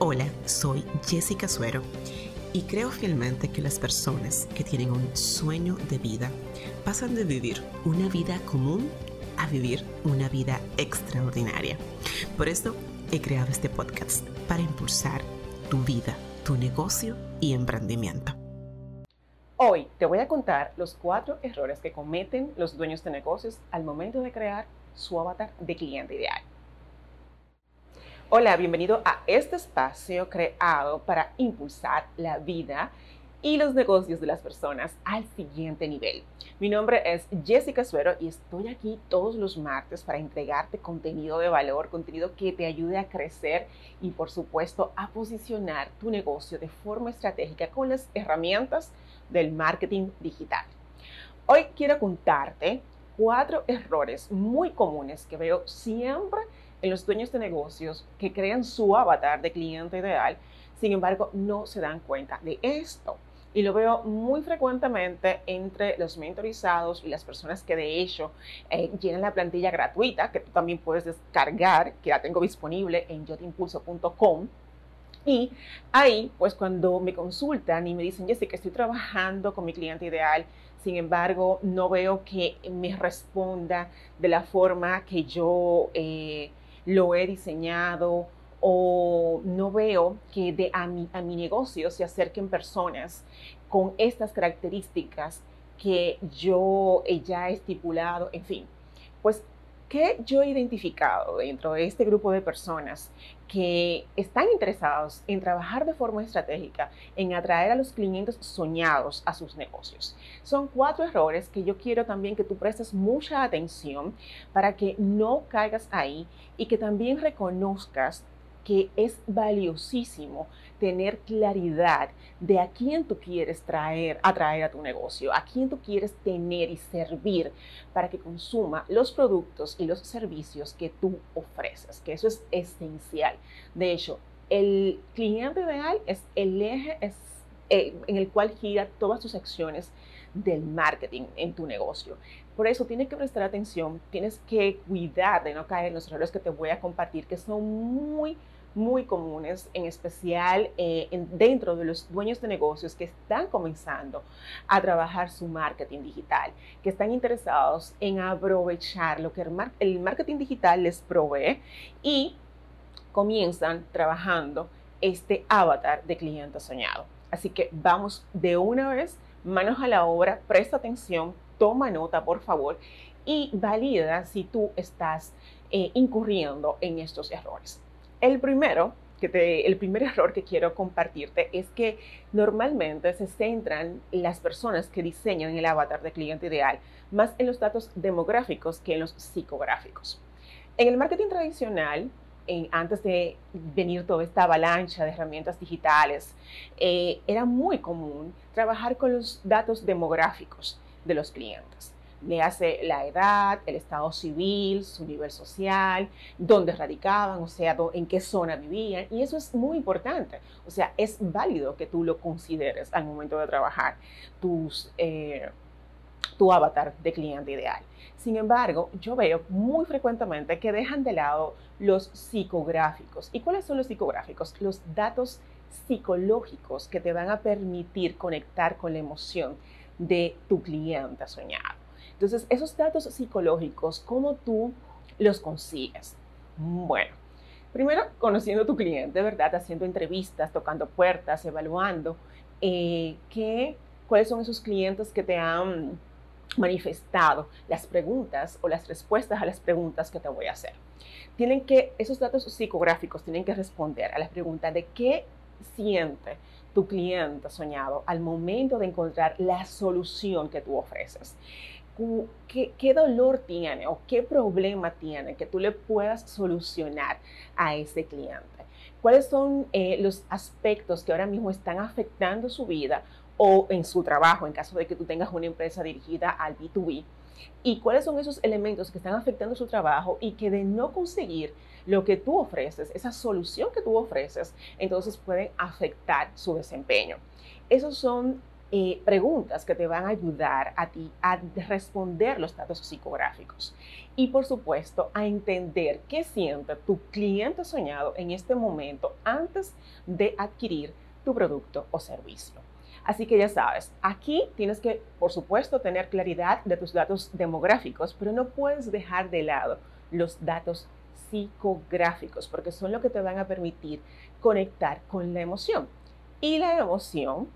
Hola, soy Jessica Suero y creo fielmente que las personas que tienen un sueño de vida pasan de vivir una vida común a vivir una vida extraordinaria. Por eso he creado este podcast para impulsar tu vida, tu negocio y emprendimiento. Hoy te voy a contar los cuatro errores que cometen los dueños de negocios al momento de crear su avatar de cliente ideal. Hola, bienvenido a este espacio creado para impulsar la vida y los negocios de las personas al siguiente nivel. Mi nombre es Jessica Suero y estoy aquí todos los martes para entregarte contenido de valor, contenido que te ayude a crecer y por supuesto a posicionar tu negocio de forma estratégica con las herramientas del marketing digital. Hoy quiero contarte cuatro errores muy comunes que veo siempre en los dueños de negocios que crean su avatar de cliente ideal, sin embargo, no se dan cuenta de esto. Y lo veo muy frecuentemente entre los mentorizados y las personas que de hecho eh, llenan la plantilla gratuita, que tú también puedes descargar, que la tengo disponible en yotimpulso.com. Y ahí, pues cuando me consultan y me dicen, que estoy trabajando con mi cliente ideal, sin embargo, no veo que me responda de la forma que yo eh, lo he diseñado o no veo que de a, mi, a mi negocio se acerquen personas con estas características que yo ya he estipulado, en fin, pues ¿Qué yo he identificado dentro de este grupo de personas que están interesados en trabajar de forma estratégica, en atraer a los clientes soñados a sus negocios? Son cuatro errores que yo quiero también que tú prestes mucha atención para que no caigas ahí y que también reconozcas que es valiosísimo tener claridad de a quién tú quieres traer, atraer a tu negocio, a quién tú quieres tener y servir para que consuma los productos y los servicios que tú ofreces, que eso es esencial. De hecho, el cliente ideal es el eje eh, en el cual gira todas tus acciones del marketing en tu negocio. Por eso tienes que prestar atención, tienes que cuidar de no caer en los errores que te voy a compartir, que son muy muy comunes, en especial eh, dentro de los dueños de negocios que están comenzando a trabajar su marketing digital, que están interesados en aprovechar lo que el, marketing digital les provee y comienzan trabajando este avatar de cliente soñado. Así que vamos de una vez, manos a la obra, presta atención, toma nota por favor y valida si tú estás eh, incurriendo en estos errores. El primero, que el primer error que quiero compartirte es que normalmente se centran las personas que diseñan el avatar de cliente ideal más en los datos demográficos que en los psicográficos. En el marketing tradicional, antes de venir toda esta avalancha de herramientas digitales, eh, era muy común trabajar con los datos demográficos de los clientes le hace la edad, el estado civil, su nivel social, dónde radicaban, o sea, en qué zona vivían. Y eso es muy importante. O sea, es válido que tú lo consideres al momento de trabajar tus, eh, tu avatar de cliente ideal. Sin embargo, yo veo muy frecuentemente que dejan de lado los psicográficos. ¿Y cuáles son los psicográficos? Los datos psicológicos que te van a permitir conectar con la emoción de tu cliente soñado. Entonces, esos datos psicológicos, ¿cómo tú los consigues? Bueno, primero conociendo a tu cliente, ¿verdad? Haciendo entrevistas, tocando puertas, evaluando eh, cuáles son esos clientes que te han manifestado las preguntas o las respuestas a las preguntas que te voy a hacer. Tienen que, esos datos psicográficos tienen que responder a la pregunta de qué siente tu cliente soñado al momento de encontrar la solución que tú ofreces qué, dolor tiene o qué problema tiene que tú le puedas solucionar a ese cliente. ¿Cuáles son eh, los aspectos que ahora mismo están afectando su vida o en su trabajo, en caso de que tú tengas una empresa dirigida al B2B? ¿Y cuáles son esos elementos que están afectando su trabajo y que de no conseguir lo que tú ofreces, esa solución que tú ofreces, entonces pueden afectar su desempeño? Esos son eh, preguntas que te van a ayudar a ti a responder los datos psicográficos y por supuesto a entender qué siente tu cliente soñado en este momento antes de adquirir tu producto o servicio. Así que ya sabes, aquí tienes que, por supuesto, tener claridad de tus datos demográficos, pero no puedes dejar de lado los datos psicográficos, porque son lo que te van a permitir conectar con la emoción. Y la emoción,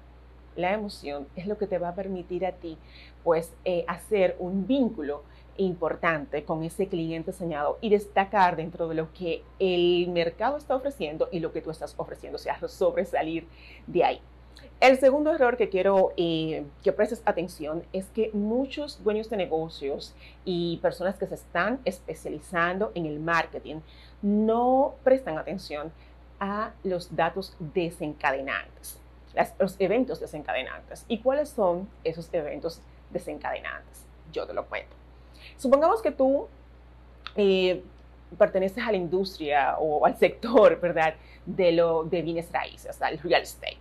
la emoción es lo que te va a permitir a ti, pues, eh, hacer un vínculo importante con ese cliente soñado y destacar dentro de lo que el mercado está ofreciendo y lo que tú estás ofreciendo, o sea, sobresalir de ahí. El segundo error que quiero eh, que prestes atención es que muchos dueños de negocios y personas que se están especializando en el marketing no prestan atención a los datos desencadenantes, los eventos desencadenantes. ¿Y cuáles son esos eventos desencadenantes? Yo te lo cuento. Supongamos que tú eh, perteneces a la industria o al sector, ¿verdad? De, lo, de bienes raíces, al real estate.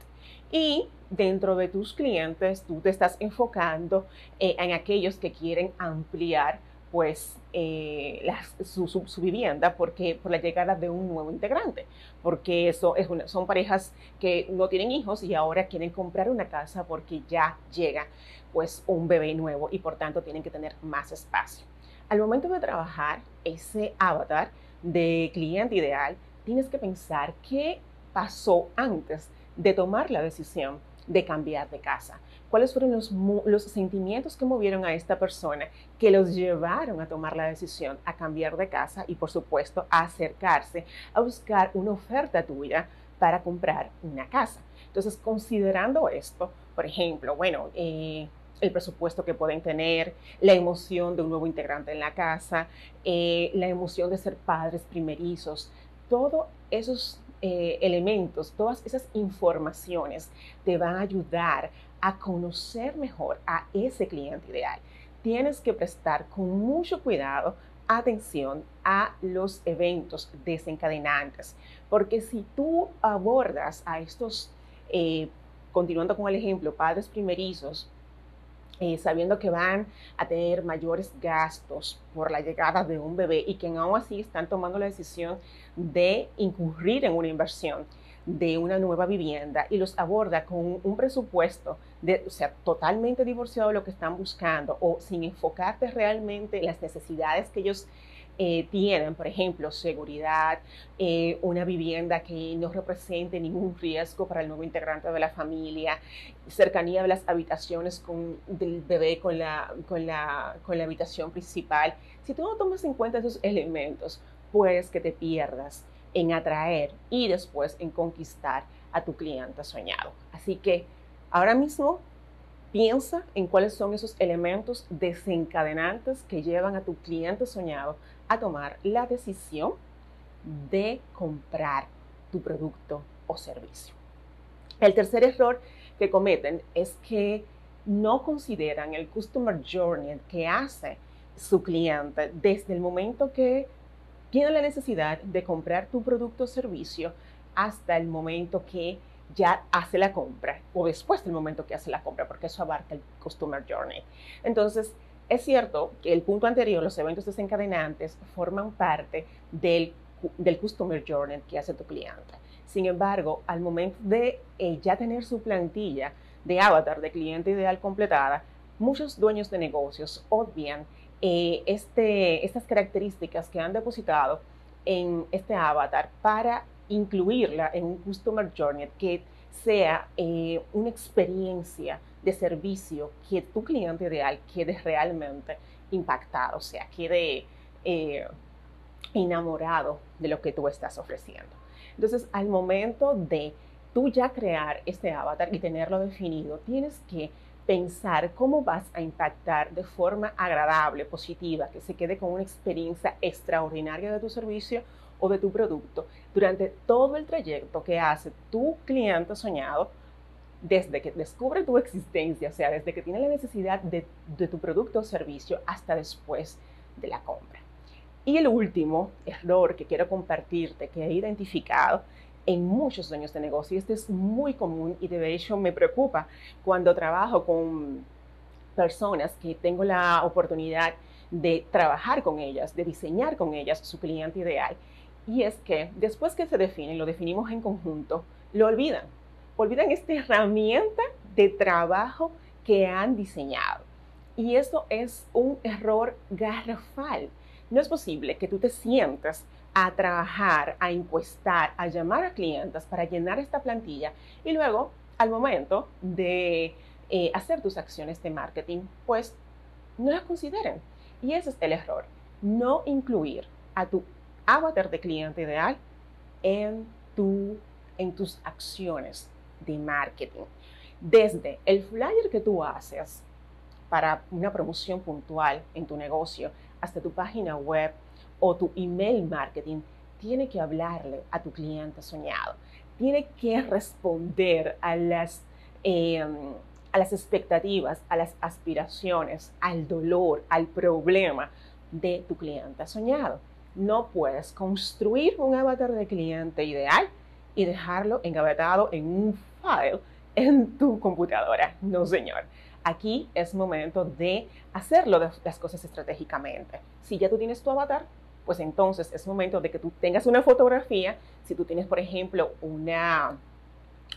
Y dentro de tus clientes, tú te estás enfocando eh, en aquellos que quieren ampliar pues eh, su, vivienda porque por la llegada de un nuevo integrante, porque eso es son parejas que no tienen hijos y ahora quieren comprar una casa porque ya llega pues un bebé nuevo y por tanto tienen que tener más espacio. Al momento de trabajar ese avatar de cliente ideal, tienes que pensar qué pasó antes de tomar la decisión de cambiar de casa. ¿Cuáles fueron los, los, sentimientos que movieron a esta persona que los llevaron a tomar la decisión a cambiar de casa y, por supuesto, a acercarse a buscar una oferta tuya para comprar una casa? Entonces, considerando esto, por ejemplo, bueno, eh, el presupuesto que pueden tener, la emoción de un nuevo integrante en la casa, eh, la emoción de ser padres primerizos, todos esos eh, elementos, todas esas informaciones te van a ayudar a conocer mejor a ese cliente ideal. Tienes que prestar con mucho cuidado atención a los eventos desencadenantes, porque si tú abordas a estos, eh, continuando con el ejemplo, padres primerizos, eh, sabiendo que van a tener mayores gastos por la llegada de un bebé y que aún así están tomando la decisión de incurrir en una inversión de una nueva vivienda y los aborda con un presupuesto de, o sea, totalmente divorciado de lo que están buscando o sin enfocarte realmente en las necesidades que ellos eh, tienen, por ejemplo, seguridad, eh, una vivienda que no represente ningún riesgo para el nuevo integrante de la familia, cercanía de las habitaciones con, del bebé con la, con, la, con la habitación principal. Si tú no tomas en cuenta esos elementos, puedes que te pierdas en atraer y después en conquistar a tu cliente soñado. Así que ahora mismo piensa en cuáles son esos elementos desencadenantes que llevan a tu cliente soñado a tomar la decisión de comprar tu producto o servicio. El tercer error que cometen es que no consideran el customer journey que hace su cliente desde el momento que tiene la necesidad de comprar tu producto o servicio hasta el momento que ya hace la compra o después del momento que hace la compra, porque eso abarca el customer journey. Entonces, es cierto que el punto anterior, los eventos desencadenantes, forman parte del, del Customer Journey que hace tu cliente. Sin embargo, al momento de eh, ya tener su plantilla de avatar de cliente ideal completada, muchos dueños de negocios obvian eh, este, estas características que han depositado en este avatar para incluirla en un Customer Journey que sea eh, una experiencia de servicio que tu cliente ideal quede realmente impactado, o sea, quede eh, enamorado de lo que tú estás ofreciendo. Entonces, al momento de tú ya crear este avatar y tenerlo definido, tienes que pensar cómo vas a impactar de forma agradable, positiva, que se quede con una experiencia extraordinaria de tu servicio o de tu producto durante todo el trayecto que hace tu cliente soñado desde que descubre tu existencia, o sea, desde que tiene la necesidad de, tu producto o servicio hasta después de la compra. Y el último error que quiero compartirte, que he identificado, en muchos dueños de negocio. Este es muy común y de hecho me preocupa cuando trabajo con personas que tengo la oportunidad de trabajar con ellas, de diseñar con ellas su cliente ideal. Y es que después que se define, lo definimos en conjunto, lo olvidan. Olvidan esta herramienta de trabajo que han diseñado. Y eso es un error garrafal. No es posible que tú te sientas a trabajar, a encuestar, a llamar a clientes para llenar esta plantilla y luego, al momento de eh, hacer tus acciones de marketing, pues no las consideren. Y ese es el error. No incluir a tu avatar de cliente ideal en tus acciones de marketing. Desde el flyer que tú haces para una promoción puntual en tu negocio, hasta tu página web, o tu email marketing tiene que hablarle a tu cliente soñado, tiene que responder a las, em, a las expectativas, a las aspiraciones, al dolor, al problema de tu cliente soñado. No puedes construir un avatar de cliente ideal y dejarlo engavetado en un file en tu computadora. No, señor. Aquí es momento de hacerlo de las cosas estratégicamente. Si ya tú tienes tu avatar, pues entonces es momento de que tú tengas una fotografía, si tú tienes, por ejemplo, una,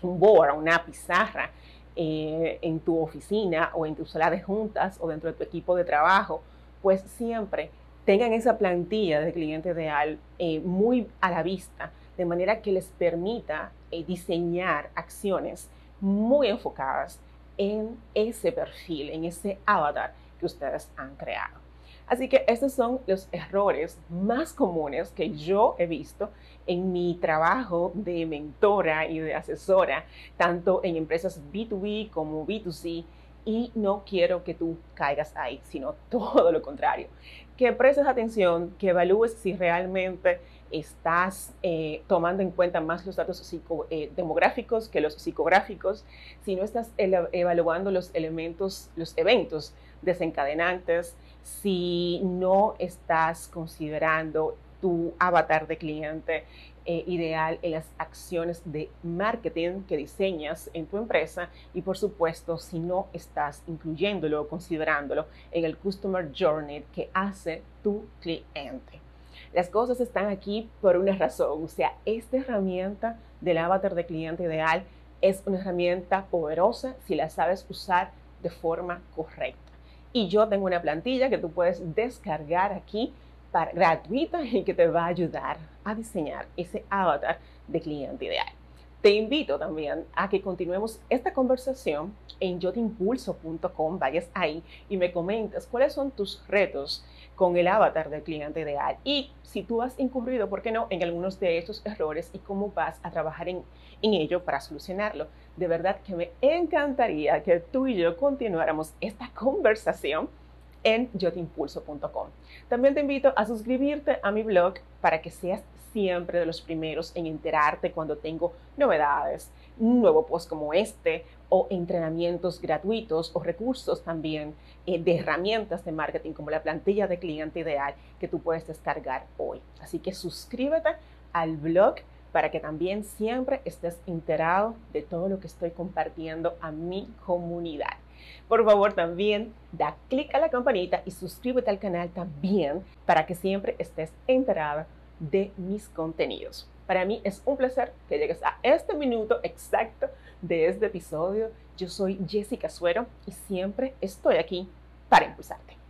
un board, una pizarra eh, en tu oficina o en tu sala de juntas o dentro de tu equipo de trabajo, pues siempre tengan esa plantilla de cliente ideal eh, muy a la vista, de manera que les permita eh, diseñar acciones muy enfocadas en ese perfil, en ese avatar que ustedes han creado. Así que estos son los errores más comunes que yo he visto en mi trabajo de mentora y de asesora, tanto en empresas B2B como B2C, y no quiero que tú caigas ahí, sino todo lo contrario. Que prestes atención, que evalúes si realmente estás eh, tomando en cuenta más los datos eh, demográficos que los psicográficos, si no estás evaluando los elementos, los eventos desencadenantes, si no estás considerando tu avatar de cliente eh, ideal en las acciones de marketing que diseñas en tu empresa y por supuesto si no estás incluyéndolo o considerándolo en el Customer Journey que hace tu cliente. Las cosas están aquí por una razón, o sea, esta herramienta del avatar de cliente ideal es una herramienta poderosa si la sabes usar de forma correcta. Y yo tengo una plantilla que tú puedes descargar aquí gratuita y que te va a ayudar a diseñar ese avatar de cliente ideal. Te invito también a que continuemos esta conversación en yotimpulso.com, vayas ahí y me comentes cuáles son tus retos con el avatar del cliente ideal y si tú has incurrido, ¿por qué no?, en algunos de estos errores y cómo vas a trabajar en ello para solucionarlo. De verdad que me encantaría que tú y yo continuáramos esta conversación en yotimpulso.com. También te invito a suscribirte a mi blog para que seas siempre de los primeros en enterarte cuando tengo novedades, un nuevo post como este o entrenamientos gratuitos o recursos también eh, de herramientas de marketing como la plantilla de cliente ideal que tú puedes descargar hoy. Así que suscríbete al blog para que también siempre estés enterado de todo lo que estoy compartiendo a mi comunidad. Por favor, también da clic a la campanita y suscríbete al canal también para que siempre estés enterado de mis contenidos. Para mí es un placer que llegues a este minuto exacto de este episodio. Yo soy Jessica Suero y siempre estoy aquí para impulsarte.